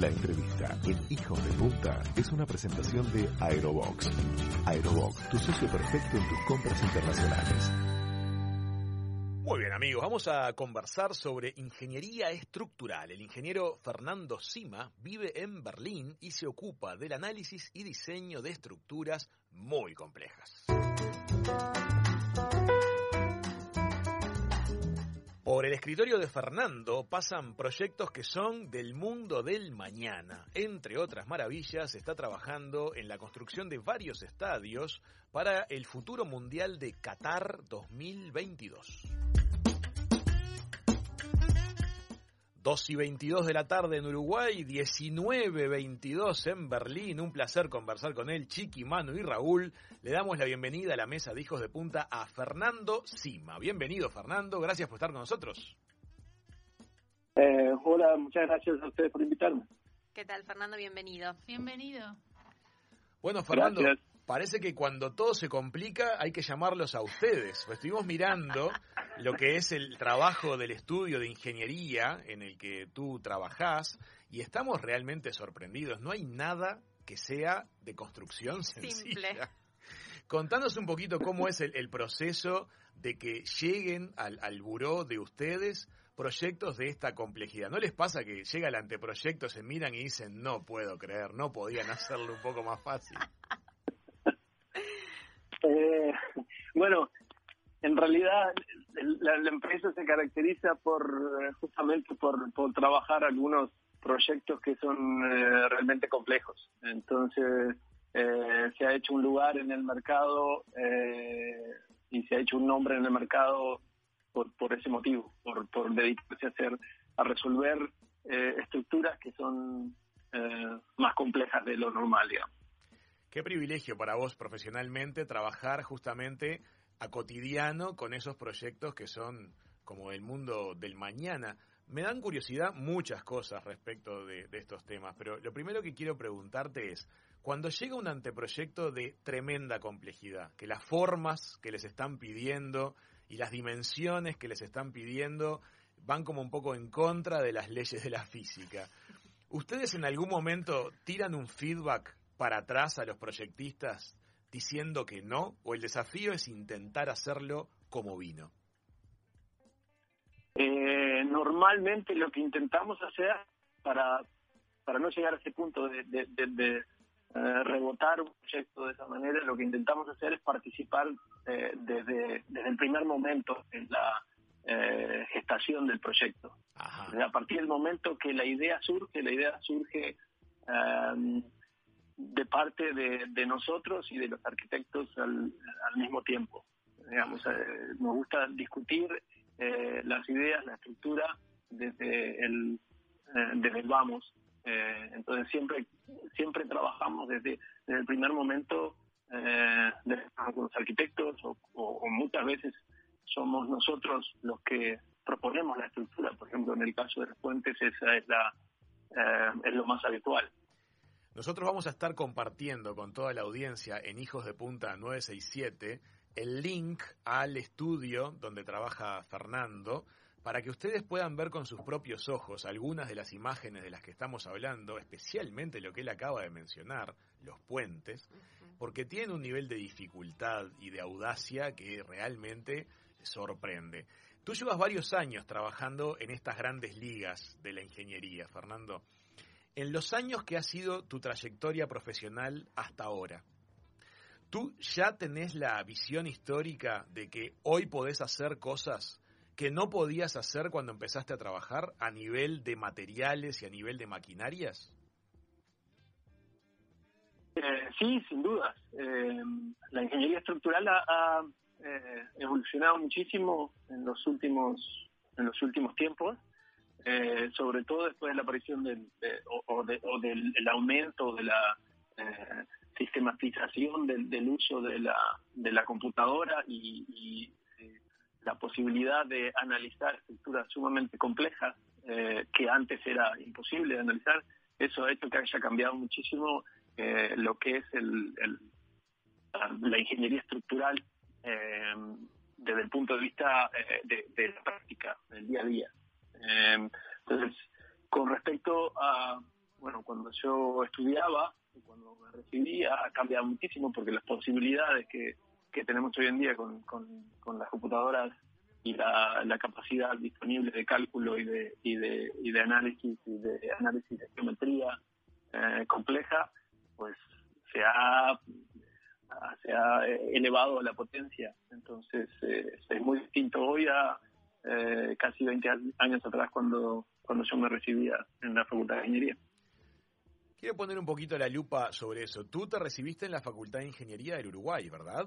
La entrevista en Hijos de Punta es una presentación de Aerobox. Aerobox, tu socio perfecto en tus compras internacionales. Muy bien amigos, vamos a conversar sobre ingeniería estructural. El ingeniero Fernando Sima vive en Berlín y se ocupa del análisis y diseño de estructuras muy complejas. Por el escritorio de Fernando pasan proyectos que son del mundo del mañana. Entre otras maravillas, está trabajando en la construcción de varios estadios para el futuro mundial de Qatar 2022. 2 y 22 de la tarde en Uruguay, 19.22 en Berlín. Un placer conversar con él, Chiqui, Manu y Raúl. Le damos la bienvenida a la mesa de Hijos de Punta a Fernando Sima. Bienvenido, Fernando. Gracias por estar con nosotros. Eh, hola, muchas gracias a ustedes por invitarme. ¿Qué tal, Fernando? Bienvenido. Bienvenido. Bueno, Fernando, parece que cuando todo se complica hay que llamarlos a ustedes. Pues estuvimos mirando lo que es el trabajo del estudio de ingeniería en el que tú trabajás y estamos realmente sorprendidos. No hay nada que sea de construcción sencilla. Simple. Contanos un poquito cómo es el, el proceso de que lleguen al, al buró de ustedes proyectos de esta complejidad. ¿No les pasa que llega el anteproyecto, se miran y dicen, no puedo creer, no podían hacerlo un poco más fácil? Eh, bueno, en realidad la, la, empresa se caracteriza por justamente por, por trabajar algunos proyectos que son eh, realmente complejos. Entonces eh, se ha hecho un lugar en el mercado eh, y se ha hecho un nombre en el mercado por, por ese motivo, por, por dedicarse a hacer a resolver eh, estructuras que son más complejas de lo normal, digamos. Qué privilegio para vos profesionalmente trabajar justamente a cotidiano con esos proyectos que son como el mundo del mañana. Me dan curiosidad muchas cosas respecto de, de, estos temas, pero lo primero que quiero preguntarte es, cuando llega un anteproyecto de tremenda complejidad, que las formas que les están pidiendo y las dimensiones que les están pidiendo van como un poco en contra de las leyes de la física, ¿ustedes en algún momento tiran un feedback para atrás a los proyectistas diciendo que no? ¿O el desafío es intentar hacerlo como vino? Eh, normalmente lo que intentamos hacer para, para no llegar a ese punto de, de, de, de eh, rebotar un proyecto de esa manera, lo que intentamos hacer es participar eh, desde, desde el primer momento en la eh, gestación del proyecto. Ajá. A partir del momento que la idea surge, la idea surge um, de parte de, de, nosotros y de los arquitectos al, mismo tiempo. Digamos, eh, nos gusta discutir eh, las ideas, la estructura desde el, eh, desde el vamos. entonces siempre siempre trabajamos desde, desde el primer momento con los arquitectos o, o, muchas veces somos nosotros los que proponemos la estructura. Por ejemplo, en el caso de las puentes esa es la es lo más habitual. Nosotros vamos a estar compartiendo con toda la audiencia en Hijos de Punta 967 el link al estudio donde trabaja Fernando para que ustedes puedan ver con sus propios ojos algunas de las imágenes de las que estamos hablando, especialmente lo que él acaba de mencionar, los puentes, porque tienen un nivel de dificultad y de audacia que realmente sorprende. Tú llevas varios años trabajando en estas grandes ligas de la ingeniería, Fernando. En los años que ha sido tu trayectoria profesional hasta ahora, ¿tú ya tenés la visión histórica de que hoy podés hacer cosas que no podías hacer cuando empezaste a trabajar a nivel de materiales y a nivel de maquinarias? Eh, sí, sin dudas. Eh, la ingeniería estructural ha, eh, evolucionado muchísimo en los últimos en los últimos tiempos eh, sobre todo después de la aparición del, de, o, de, o del el aumento de la eh, sistematización del, del, uso de la, de la computadora y, y eh, la posibilidad de analizar estructuras sumamente complejas eh, que antes era imposible de analizar, eso ha hecho que haya cambiado muchísimo eh, lo que es el, el, la ingeniería estructural desde el punto de vista de, de la práctica, del día a día. Eh, entonces, con respecto a, bueno, cuando yo estudiaba, cuando me recibía, ha cambiado muchísimo porque las posibilidades que, tenemos hoy en día con, las computadoras y la, capacidad disponible de cálculo y de, y de, y de análisis y de análisis de geometría eh, compleja, pues se ha, se ha elevado la potencia. Entonces eh, es muy distinto hoy a eh, casi 20 años atrás cuando, cuando yo me recibía en la Facultad de Ingeniería. Quiero poner un poquito la lupa sobre eso. Tú te recibiste en la Facultad de Ingeniería del Uruguay, ¿verdad?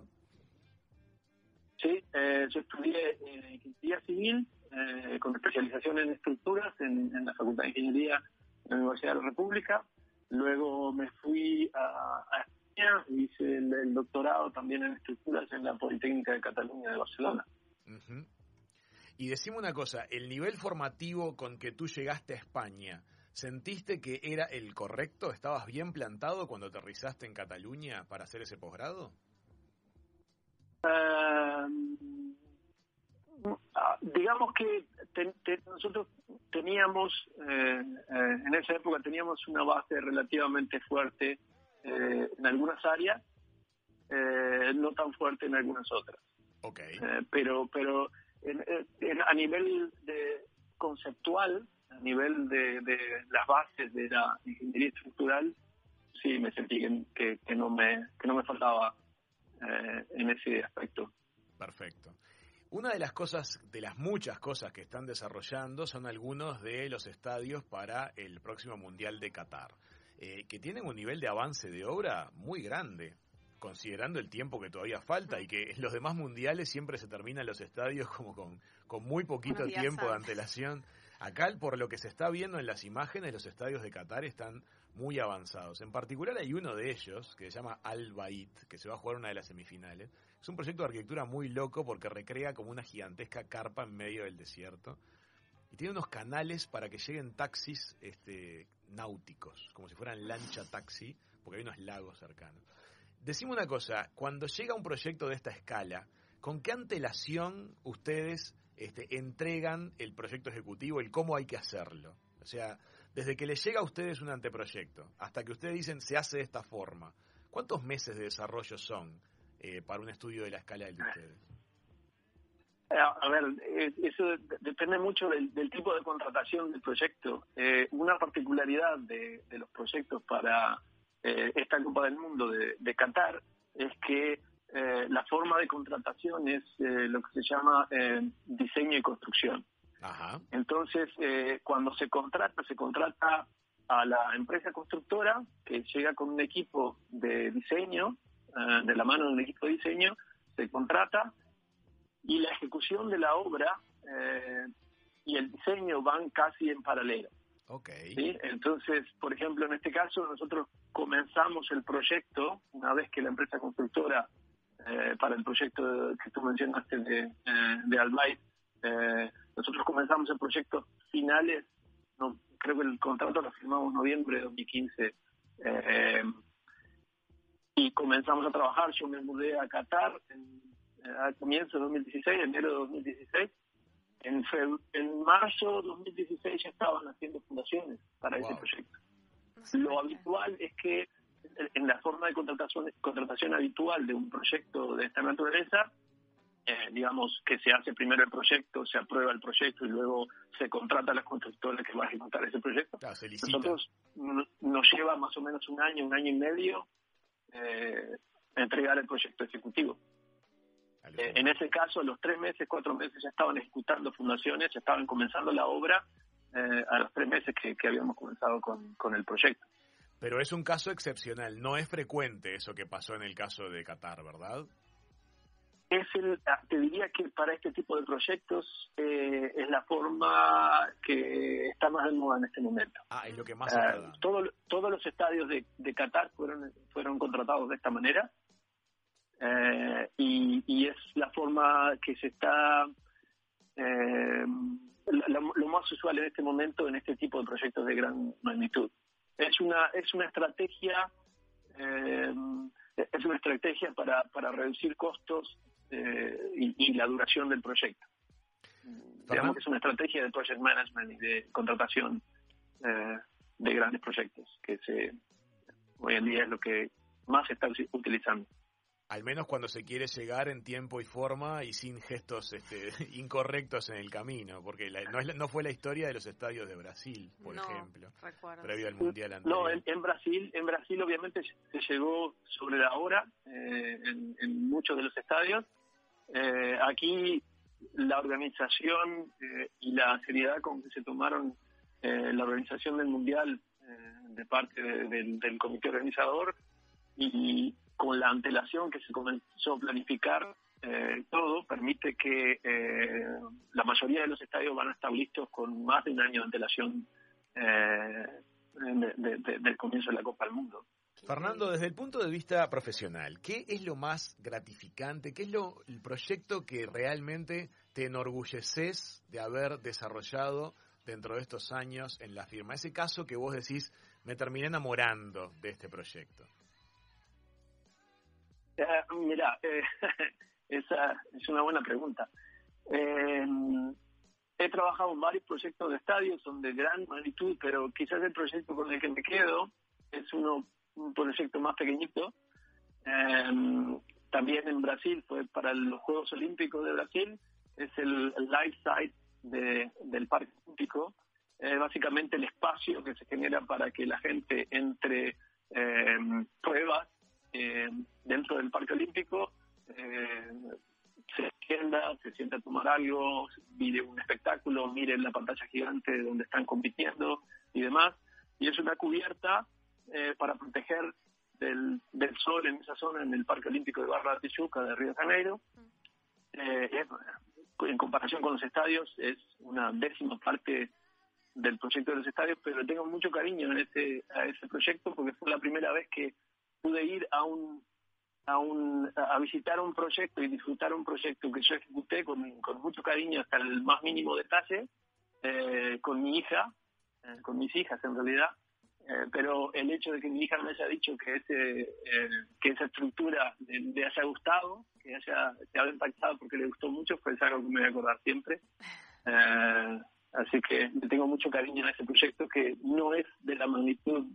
Sí, eh, yo estudié Ingeniería Civil eh, con especialización en estructuras en, la Facultad de Ingeniería de la Universidad de la República. Luego me fui a, España y hice el, doctorado también en estructuras en la Politécnica de Cataluña de Barcelona. Y decime una cosa, el nivel formativo con que tú llegaste a España, ¿Sentiste que era el correcto? ¿Estabas bien plantado cuando aterrizaste en Cataluña para hacer ese posgrado? Ah, digamos que nosotros teníamos, eh, eh, en esa época teníamos una base relativamente fuerte eh, en algunas áreas, no tan fuerte en algunas otras. Okay. pero pero a nivel de conceptual, a nivel de, las bases de la ingeniería estructural, sí me sentí que, que, no, me, que no me faltaba eh, en ese aspecto. Perfecto. Una de las cosas, de las muchas cosas que están desarrollando, son algunos de los estadios para el próximo Mundial de Qatar, eh, que tienen un nivel de avance de obra muy grande, considerando el tiempo que todavía falta y que en los demás mundiales siempre se terminan los estadios como con, con muy poquito tiempo de antelación. Acá, por lo que se está viendo en las imágenes, los estadios de Qatar están muy avanzados. En particular hay uno de ellos que se llama Al Bait, que se va a jugar una de las semifinales. Es un proyecto de arquitectura muy loco porque recrea como una gigantesca carpa en medio del desierto. Y tiene unos canales para que lleguen taxis este, náuticos, como si fueran lancha taxi, porque hay unos lagos cercanos. Decime una cosa, cuando llega un proyecto de esta escala, ¿con qué antelación ustedes este, entregan el proyecto ejecutivo, el cómo hay que hacerlo. O sea, desde que les llega a ustedes un anteproyecto hasta que ustedes dicen se hace de esta forma, ¿cuántos meses de desarrollo son eh, para un estudio de la escala de ustedes? Eh, a ver, eh, eso depende mucho del, tipo de contratación del proyecto. una particularidad de, los proyectos para esta Copa del Mundo de, de Qatar es que eh, la forma de contratación es eh, lo que se llama eh, diseño y construcción. Entonces, cuando se contrata, se contrata a la empresa constructora que llega con un equipo de diseño, de la mano de un equipo de diseño, se contrata y la ejecución de la obra y el diseño van casi en paralelo. Okay. Entonces, por ejemplo, en este caso, nosotros comenzamos el proyecto una vez que la empresa constructora eh, para el proyecto que tú mencionaste de, eh, Albay. Eh, nosotros comenzamos el proyecto finales, no, creo que el contrato lo firmamos en noviembre de 2015 y comenzamos a trabajar. Yo me mudé a Qatar en, al comienzo de 2016, enero de 2016. En, en marzo de 2016 ya estaban haciendo fundaciones para ese proyecto. Lo habitual es que en la forma de contratación, contratación habitual de un proyecto de esta naturaleza, eh, digamos que se hace primero el proyecto, se aprueba el proyecto y luego se contrata a las constructoras que van a ejecutar ese proyecto. Nosotros nos lleva más o menos un año, un año y medio eh, entregar el proyecto ejecutivo. Eh, en ese caso, los tres meses, cuatro meses ya estaban ejecutando fundaciones, ya estaban comenzando la obra a los tres meses que, habíamos comenzado con, con el proyecto. Pero es un caso excepcional, no es frecuente eso que pasó en el caso de Qatar, ¿verdad? Es el, ah, te diría que para este tipo de proyectos eh, es la forma que está más de moda en este momento. Ah, es lo que más uh, Todos los estadios de, de, Qatar fueron, fueron contratados de esta manera eh, y, es la forma que se está... lo más usual en este momento en este tipo de proyectos de gran magnitud. Es una es una estrategia eh, es una estrategia para, para reducir costos eh, y, la duración del proyecto. Digamos que es una estrategia de project management y de contratación eh, de grandes proyectos, que se, hoy en día es lo que más se está utilizando al menos cuando se quiere llegar en tiempo y forma y sin gestos este, incorrectos en el camino, porque no, es, no, fue la historia de los estadios de Brasil, por ejemplo, previo al mundial anterior. No, en, Brasil, en Brasil obviamente se llegó sobre la hora eh, en, muchos de los estadios. Eh, aquí la organización eh, y la seriedad con que se tomaron la organización del mundial de parte del comité organizador y, con la antelación que se comenzó a planificar eh, todo, permite que eh, la mayoría de los estadios van a estar listos con más de un año de antelación eh, del comienzo de la Copa del Mundo. Fernando, desde el punto de vista profesional, ¿qué es lo más gratificante? ¿Qué es lo, el proyecto que realmente te enorgulleces de haber desarrollado dentro de estos años en la firma? Ese caso que vos decís, me terminé enamorando de este proyecto. Eh, mira, eh, esa es una buena pregunta. Eh, he trabajado en varios proyectos de estadios, son de gran magnitud, pero quizás el proyecto con el que me quedo es uno un proyecto más pequeñito. también en Brasil fue para los Juegos Olímpicos de Brasil, es el, life site del Parque Olímpico, básicamente el espacio que se genera para que la gente entre pruebas eh, dentro del Parque Olímpico, eh, se extienda, se sienta a tomar algo, mire un espectáculo, mire la pantalla gigante donde están compitiendo y demás. Y es una cubierta eh, para proteger del, del, sol en esa zona, en el Parque Olímpico de Barra de Tijuca de Río de Janeiro. Eh, en comparación con los estadios, es una décima parte del proyecto de los estadios, pero tengo mucho cariño en ese, a ese proyecto porque fue la primera vez que pude ir a un a, un, a visitar un proyecto y disfrutar un proyecto que yo ejecuté con, con mucho cariño hasta el más mínimo detalle, eh, con mi hija, eh, con mis hijas en realidad, eh, pero el hecho de que mi hija me haya dicho que ese que esa estructura le, haya gustado, que haya, se haya impactado porque le gustó mucho, fue algo que me voy a acordar siempre. así que tengo mucho cariño en ese proyecto que no es de la magnitud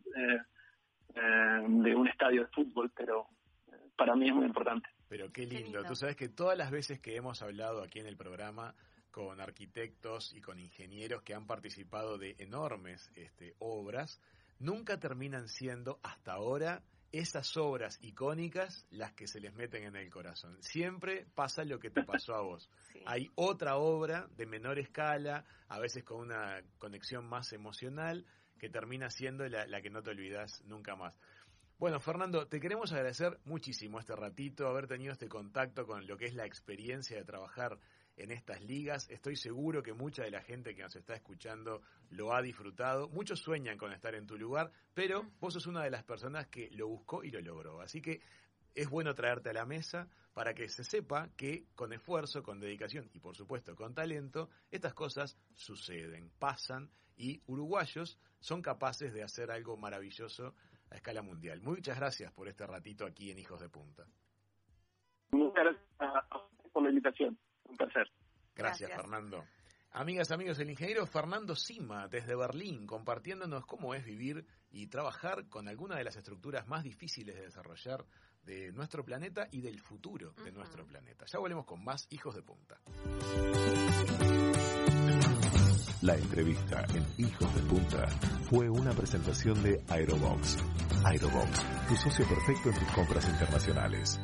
eh, de un estadio de fútbol, pero eh, para mí es muy importante. Pero qué lindo. Tú sabes que todas las veces que hemos hablado aquí en el programa con arquitectos y con ingenieros que han participado de enormes este, obras, nunca terminan siendo hasta ahora esas obras icónicas las que se les meten en el corazón. Siempre pasa lo que te pasó a vos. Hay otra obra de menor escala, a veces con una conexión más emocional, que termina siendo la, que no te olvidas nunca más. Bueno, Fernando, te queremos agradecer muchísimo este ratito, haber tenido este contacto con lo que es la experiencia de trabajar en estas ligas. Estoy seguro que mucha de la gente que nos está escuchando lo ha disfrutado. Muchos sueñan con estar en tu lugar, pero vos sos una de las personas que lo buscó y lo logró. Así que es bueno traerte a la mesa para que se sepa que con esfuerzo, con dedicación y por supuesto con talento, estas cosas suceden, pasan y uruguayos son capaces de hacer algo maravilloso a escala mundial. Muchas gracias por este ratito aquí en Hijos de Punta. Muchas gracias por la invitación. Un placer. Gracias, Fernando. Amigas, amigos, el ingeniero Fernando Sima desde Berlín compartiéndonos cómo es vivir y trabajar con alguna de las estructuras más difíciles de desarrollar de nuestro planeta y del futuro de nuestro planeta. Ya volvemos con más Hijos de Punta. La entrevista en Hijos de Punta fue una presentación de Aerobox. Aerobox, tu socio perfecto en tus compras internacionales.